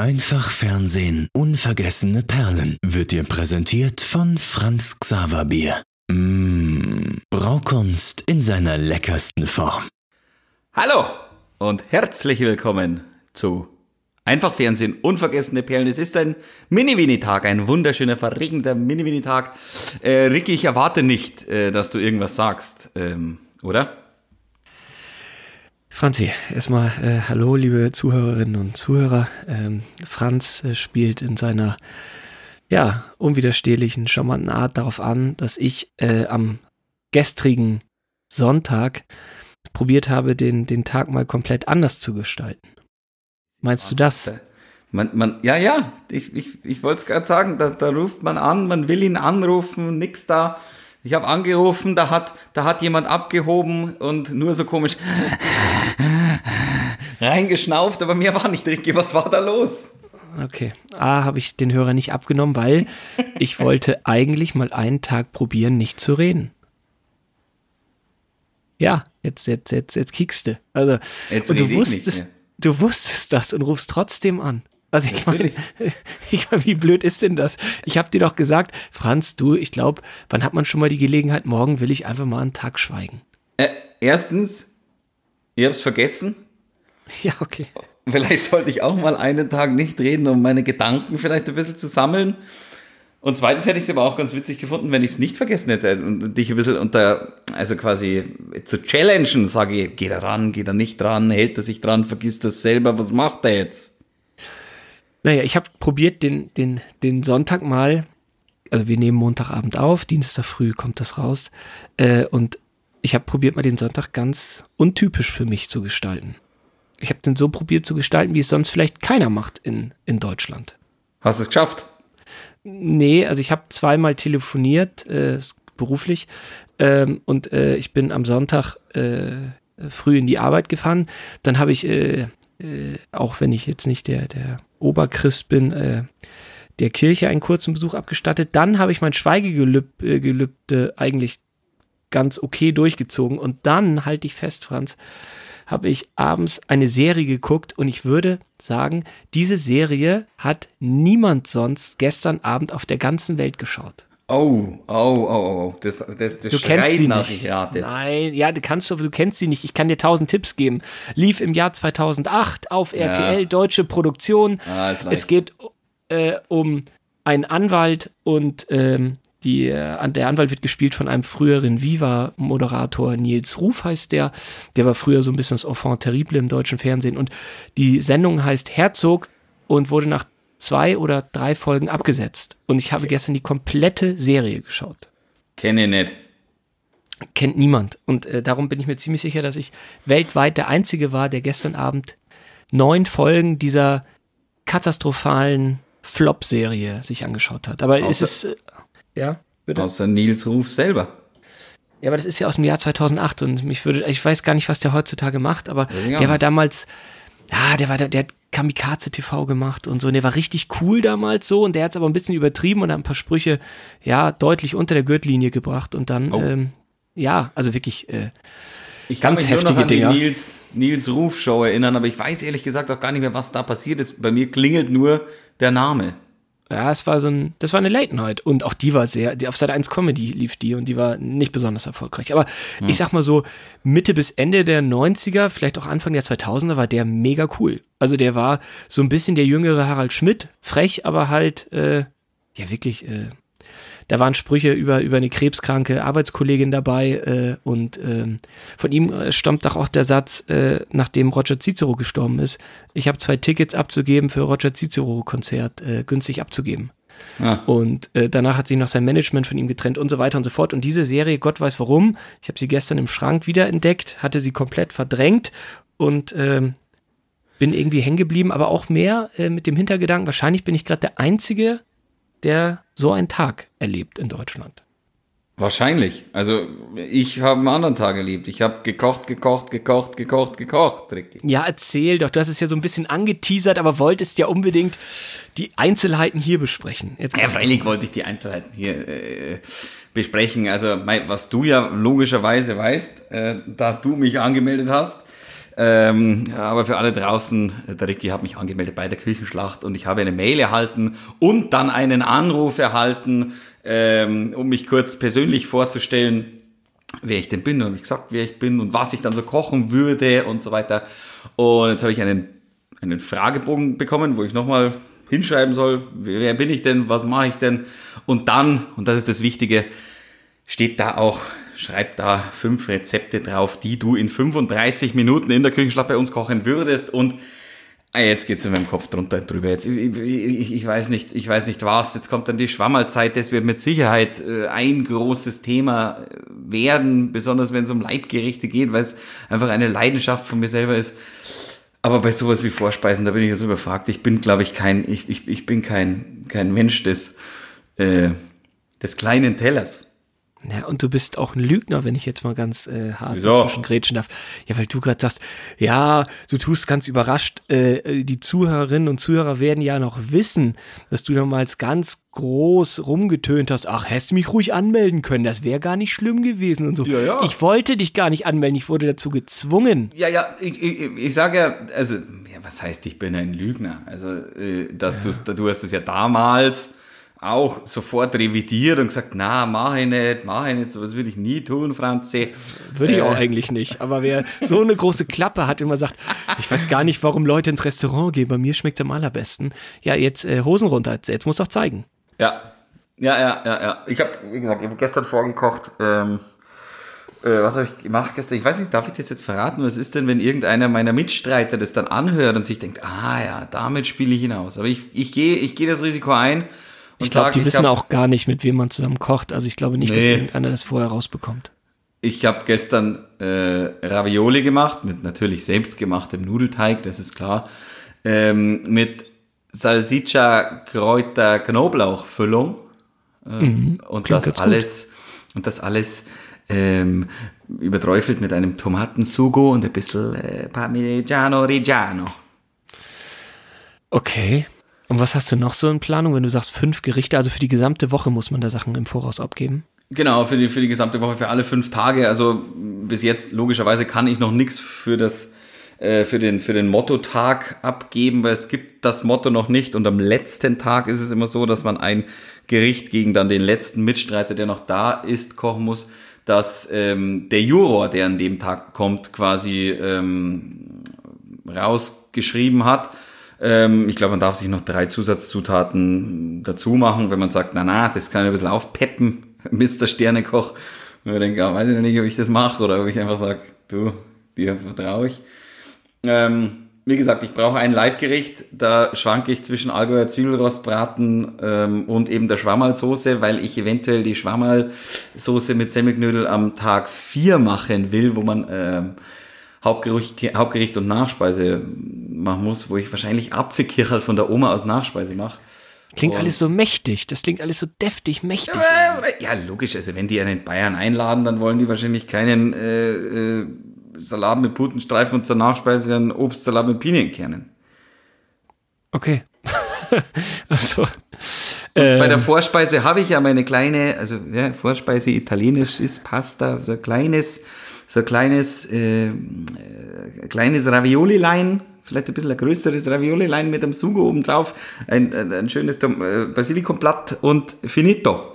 Einfach Fernsehen, unvergessene Perlen wird dir präsentiert von Franz Xaver Bier. Mmh, Braukunst in seiner leckersten Form. Hallo und herzlich willkommen zu Einfach Fernsehen, unvergessene Perlen. Es ist ein Mini-Wini-Tag, ein wunderschöner, verregneter Mini-Wini-Tag. Äh, Ricky, ich erwarte nicht, äh, dass du irgendwas sagst, ähm, oder? Franzi, erstmal äh, hallo, liebe Zuhörerinnen und Zuhörer. Ähm, Franz äh, spielt in seiner ja, unwiderstehlichen, charmanten Art darauf an, dass ich äh, am gestrigen Sonntag probiert habe, den, den Tag mal komplett anders zu gestalten. Meinst du das? Man, man, ja, ja, ich, ich, ich wollte es gerade sagen, da, da ruft man an, man will ihn anrufen, nix da. Ich habe angerufen, da hat, da hat jemand abgehoben und nur so komisch reingeschnauft, aber mir war nicht richtig. Was war da los? Okay. A, habe ich den Hörer nicht abgenommen, weil ich wollte eigentlich mal einen Tag probieren, nicht zu reden. Ja, jetzt, jetzt, jetzt, jetzt kiekst du. Also, Jetzt und du wusstest, du wusstest das und rufst trotzdem an. Also ich meine, ich meine, wie blöd ist denn das? Ich habe dir doch gesagt, Franz, du, ich glaube, wann hat man schon mal die Gelegenheit? Morgen will ich einfach mal einen Tag schweigen. Äh, erstens, ich hab's vergessen. Ja, okay. Vielleicht sollte ich auch mal einen Tag nicht reden, um meine Gedanken vielleicht ein bisschen zu sammeln. Und zweitens hätte ich es aber auch ganz witzig gefunden, wenn ich es nicht vergessen hätte und dich ein bisschen unter, also quasi zu challengen, sage ich, geht er ran, geht er nicht ran, hält er sich dran, vergisst das selber, was macht er jetzt? Naja, ich habe probiert, den, den, den Sonntag mal, also wir nehmen Montagabend auf, Dienstag früh kommt das raus, äh, und ich habe probiert, mal den Sonntag ganz untypisch für mich zu gestalten. Ich habe den so probiert zu gestalten, wie es sonst vielleicht keiner macht in, in Deutschland. Hast du es geschafft? Nee, also ich habe zweimal telefoniert, äh, beruflich, ähm, und äh, ich bin am Sonntag äh, früh in die Arbeit gefahren. Dann habe ich, äh, äh, auch wenn ich jetzt nicht der, der Oberchrist bin, äh, der Kirche einen kurzen Besuch abgestattet. Dann habe ich mein Schweigegelübde äh, eigentlich ganz okay durchgezogen. Und dann, halte ich fest, Franz, habe ich abends eine Serie geguckt und ich würde sagen, diese Serie hat niemand sonst gestern Abend auf der ganzen Welt geschaut. Oh, oh, oh, oh, das, das, das Du kennst sie nach nicht. Nein, ja, du kannst, aber du kennst sie nicht. Ich kann dir tausend Tipps geben. Lief im Jahr 2008 auf RTL, deutsche Produktion. Ah, es geht äh, um einen Anwalt und ähm, die, äh, der Anwalt wird gespielt von einem früheren Viva-Moderator, Nils Ruf heißt der. Der war früher so ein bisschen das Enfant terrible im deutschen Fernsehen. Und die Sendung heißt Herzog und wurde nach zwei oder drei Folgen abgesetzt. Und ich habe gestern die komplette Serie geschaut Kenne ich nicht. kennt niemand. Und äh, darum bin ich mir ziemlich sicher, dass ich weltweit der Einzige war, der gestern Abend neun Folgen dieser katastrophalen Flop-Serie sich angeschaut hat. Aber es Außer- ist. Äh, ja, bitte. Außer Nils Ruf selber. Ja, aber das ist ja aus dem Jahr 2008 und mich würde, ich weiß gar nicht, was der heutzutage macht, aber der war damals, ja, der war, der, der hat Kamikaze TV gemacht und so und der war richtig cool damals so und der hat es aber ein bisschen übertrieben und hat ein paar Sprüche, ja, deutlich unter der Gürtellinie gebracht und dann, Oh. ähm, ja, also wirklich, äh, Ich Ganz kann mich nur noch heftige an die. Nils, Nils Ruf Show erinnern, aber ich weiß ehrlich gesagt auch gar nicht mehr, was da passiert ist. Bei mir klingelt nur der Name. Ja, es war so ein, das war eine Late Night und auch die war sehr, die auf Seite 1 Comedy lief die und die war nicht besonders erfolgreich. Aber ich sag mal so, Mitte bis Ende der 90er, vielleicht auch Anfang der 2000er war der mega cool. Also der war so ein bisschen der jüngere Harald Schmidt, frech, aber halt, äh, ja wirklich, äh, da waren Sprüche über, über eine krebskranke Arbeitskollegin dabei äh, und ähm, von ihm äh, stammt doch auch der Satz, äh, nachdem Roger Cicero gestorben ist, ich habe zwei Tickets abzugeben für Roger Cicero-Konzert, äh, günstig abzugeben. Ah. Und äh, danach hat sich noch sein Management von ihm getrennt und so weiter und so fort. Und diese Serie, Gott weiß warum, ich habe sie gestern im Schrank wiederentdeckt, hatte sie komplett verdrängt und ähm, bin irgendwie hängen geblieben, aber auch mehr äh, mit dem Hintergedanken, wahrscheinlich bin ich gerade der Einzige, der so einen Tag erlebt in Deutschland. Wahrscheinlich. Also ich habe einen anderen Tag erlebt. Ich habe gekocht, gekocht, gekocht, gekocht, gekocht. Ricky. Ja, erzähl doch, du hast es ja so ein bisschen angeteasert, aber wolltest ja unbedingt die Einzelheiten hier besprechen. Jetzt Ja, freilich wollte ich die Einzelheiten hier äh, besprechen. Also was du ja logischerweise weißt, äh, da du mich angemeldet hast, Ähm, aber für alle draußen, der Ricky hat mich angemeldet bei der Küchenschlacht und ich habe eine Mail erhalten und dann einen Anruf erhalten, ähm, um mich kurz persönlich vorzustellen, wer ich denn bin. Und ich gesagt, wer ich bin und was ich dann so kochen würde und so weiter. Und jetzt habe ich einen, einen Fragebogen bekommen, wo ich nochmal hinschreiben soll, wer bin ich denn, was mache ich denn? Und dann, und das ist das Wichtige, steht da auch, schreib da fünf Rezepte drauf, die du in 35 Minuten in der Küchenschlacht bei uns kochen würdest und Ah, jetzt geht's in meinem Kopf drunter drüber. Jetzt, ich, ich, ich, weiß nicht, ich weiß nicht was. Jetzt kommt dann die Schwammerlzeit. Das wird mit Sicherheit äh, ein großes Thema äh, werden, besonders wenn es um Leibgerichte geht, weil es einfach eine Leidenschaft von mir selber ist. Aber bei sowas wie Vorspeisen, da bin ich so überfragt. Ich bin, glaube ich, kein, ich, ich, ich bin kein, kein Mensch des, äh, des kleinen Tellers. Ja, und du bist auch ein Lügner, wenn ich jetzt mal ganz äh, hart Wieso? grätschen darf. Ja, weil du gerade sagst, ja, du tust ganz überrascht, äh, die Zuhörerinnen und Zuhörer werden ja noch wissen, dass du damals ganz groß rumgetönt hast, ach, hättest du mich ruhig anmelden können, das wäre gar nicht schlimm gewesen und so. Ja, ja. Ich wollte dich gar nicht anmelden, ich wurde dazu gezwungen. Ja, ja, ich, ich, ich sage ja, also, ja, was heißt, ich bin ein Lügner? Also, äh, dass ja. du hast es ja damals auch sofort revidiert und gesagt, na, mach ich nicht, mach ich nicht, sowas würde ich nie tun, Franzi. Würde ich auch äh. eigentlich nicht. Aber wer so eine große Klappe hat, immer sagt, ich weiß gar nicht, warum Leute ins Restaurant gehen, bei mir schmeckt am allerbesten. Ja, jetzt äh, Hosen runter, jetzt muss doch zeigen. Ja, ja, ja, ja, ja. Ich habe, wie gesagt, ich habe gestern vorgekocht, ähm, äh, was habe ich gemacht gestern? Ich weiß nicht, darf ich das jetzt verraten? Was ist denn, wenn irgendeiner meiner Mitstreiter das dann anhört und sich denkt, ah ja, damit spiele ich hinaus. Aber ich, ich gehe ich geh das Risiko ein, ich glaube, die wissen hab, auch gar nicht, mit wem man zusammen kocht. Also ich glaube nicht, nee. dass irgendeiner das vorher rausbekommt. Ich habe gestern äh, Ravioli gemacht, mit natürlich selbstgemachtem Nudelteig, das ist klar. Ähm, mit Salsiccia Kräuter Knoblauch Füllung. Ähm, mhm, und das alles und das alles ähm, überträufelt mit einem Tomatensugo und ein bisschen äh, Parmigiano Reggiano. Okay. Und was hast du noch so in Planung, wenn du sagst fünf Gerichte? Also für die gesamte Woche muss man da Sachen im Voraus abgeben? Genau, für die, für die gesamte Woche, für alle fünf Tage. Also bis jetzt logischerweise kann ich noch nichts für das äh, für den, für den Motto-Tag abgeben, weil es gibt das Motto noch nicht. Und am letzten Tag ist es immer so, dass man ein Gericht gegen dann den letzten Mitstreiter, der noch da ist, kochen muss, dass ähm, der Juror, der an dem Tag kommt, quasi ähm, rausgeschrieben hat ich glaube, man darf sich noch drei Zusatzzutaten dazu machen, wenn man sagt, na na, das kann ich ein bisschen aufpeppen, Mr. Sternekoch. Und ich denke, ah, weiß ich noch nicht, ob ich das mache oder ob ich einfach sage, du, dir vertraue ich. Ähm, wie gesagt, ich brauche ein Leitgericht, da schwanke ich zwischen Allgäuer Zwiebelrostbraten ähm, und eben der Schwammerlsoße, weil ich eventuell die Schwammerlsoße mit Semmelknödel am Tag 4 machen will, wo man ähm, Hauptgericht, Hauptgericht und Nachspeise machen muss, wo ich wahrscheinlich Apfelkirchel von der Oma aus Nachspeise mache. Klingt und alles so mächtig, das klingt alles so deftig, mächtig. Ja, ja, logisch, also wenn die einen Bayern einladen, dann wollen die wahrscheinlich keinen äh, äh, Salat mit Putenstreifen und zur Nachspeise einen Obstsalat mit Pinienkernen. Okay. also, ähm, bei der ähm, Vorspeise habe ich ja meine kleine, also ja, Vorspeise italienisch ist Pasta, so ein kleines so ein kleines, äh, äh, kleines Ravioli-Lein, vielleicht ein bisschen ein größeres Ravioli-Lein mit einem Sugo oben drauf, ein, ein, ein schönes äh, Basilikumblatt und finito.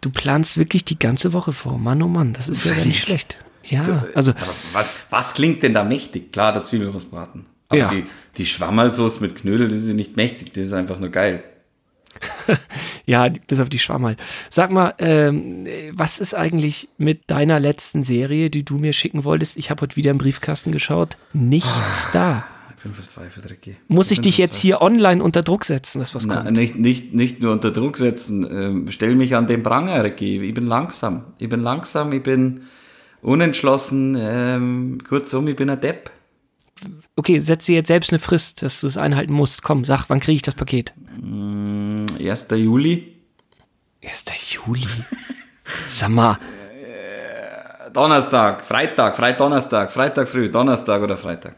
Du planst wirklich die ganze Woche vor. Mann, oh Mann, das ist ja nicht schlecht. Ja, also. Was, was klingt denn da mächtig? Klar, der Zwiebelrostbraten. Aber ja. die, die Schwammerlsoße mit Knödel, das ist nicht mächtig, das ist einfach nur geil. ja, bis auf die Schwammerl. Sag mal, ähm, was ist eigentlich mit deiner letzten Serie, die du mir schicken wolltest? Ich habe heute wieder im Briefkasten geschaut. Nichts da. Bin verzweifelt, Ricky. Muss ich, ich dich jetzt hier online unter Druck setzen, dass was Na, kommt? Nicht, nicht, nicht nur unter Druck setzen. Ähm, stell mich an den Pranger, Ricky. Ich bin langsam. Ich bin langsam, ich bin unentschlossen. Ähm, kurzum, ich bin ein Depp okay, setz dir jetzt selbst eine Frist, dass du es einhalten musst. Komm, sag, wann kriege ich das Paket? 1. Juli. 1. Juli? Sag mal. Donnerstag, Freitag, Freitag, Donnerstag, Freitag früh, Donnerstag oder Freitag.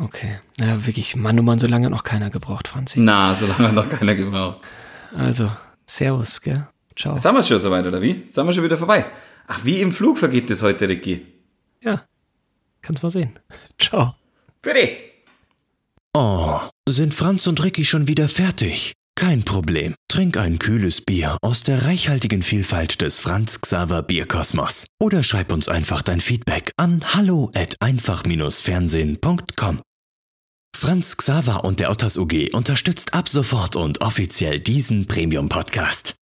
Okay. Ja, wirklich, Mann, oh Mann, so lange noch keiner gebraucht, Franzi. Na, so lange noch keiner gebraucht. Also, Servus, gell? Ciao. Sind wir schon soweit, oder wie? Sind wir schon wieder vorbei? Ach, wie im Flug vergeht das heute, Ricky? Ja. kannst mal sehen. Ciao. Bitte. Oh, sind Franz und Ricky schon wieder fertig? Kein Problem. Trink ein kühles Bier aus der reichhaltigen Vielfalt des Franz Xaver Bierkosmos. Oder schreib uns einfach dein Feedback an hallo at einfach-fernsehen.com. Franz Xaver und der Otters UG unterstützt ab sofort und offiziell diesen Premium-Podcast.